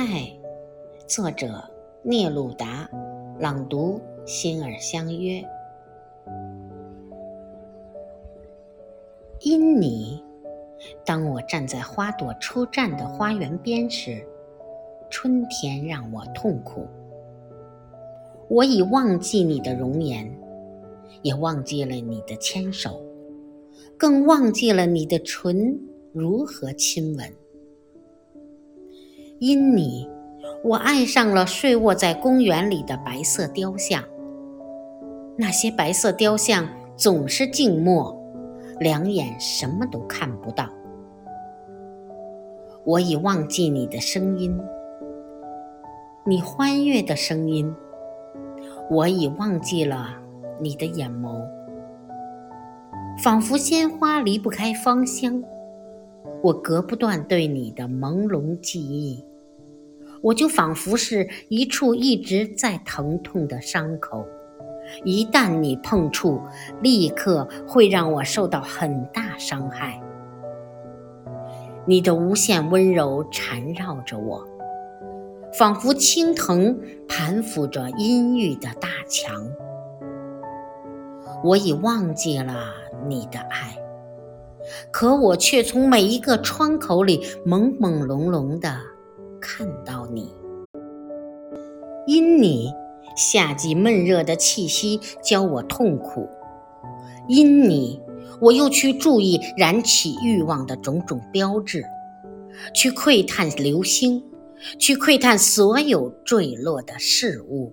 爱，作者聂鲁达，朗读心儿相约。因你，当我站在花朵初绽的花园边时，春天让我痛苦。我已忘记你的容颜，也忘记了你的牵手，更忘记了你的唇如何亲吻。因你，我爱上了睡卧在公园里的白色雕像。那些白色雕像总是静默，两眼什么都看不到。我已忘记你的声音，你欢悦的声音。我已忘记了你的眼眸，仿佛鲜花离不开芳香。我隔不断对你的朦胧记忆。我就仿佛是一处一直在疼痛的伤口，一旦你碰触，立刻会让我受到很大伤害。你的无限温柔缠绕着我，仿佛青藤盘抚着阴郁的大墙。我已忘记了你的爱，可我却从每一个窗口里朦朦胧胧的。看到你，因你夏季闷热的气息教我痛苦；因你，我又去注意燃起欲望的种种标志，去窥探流星，去窥探所有坠落的事物。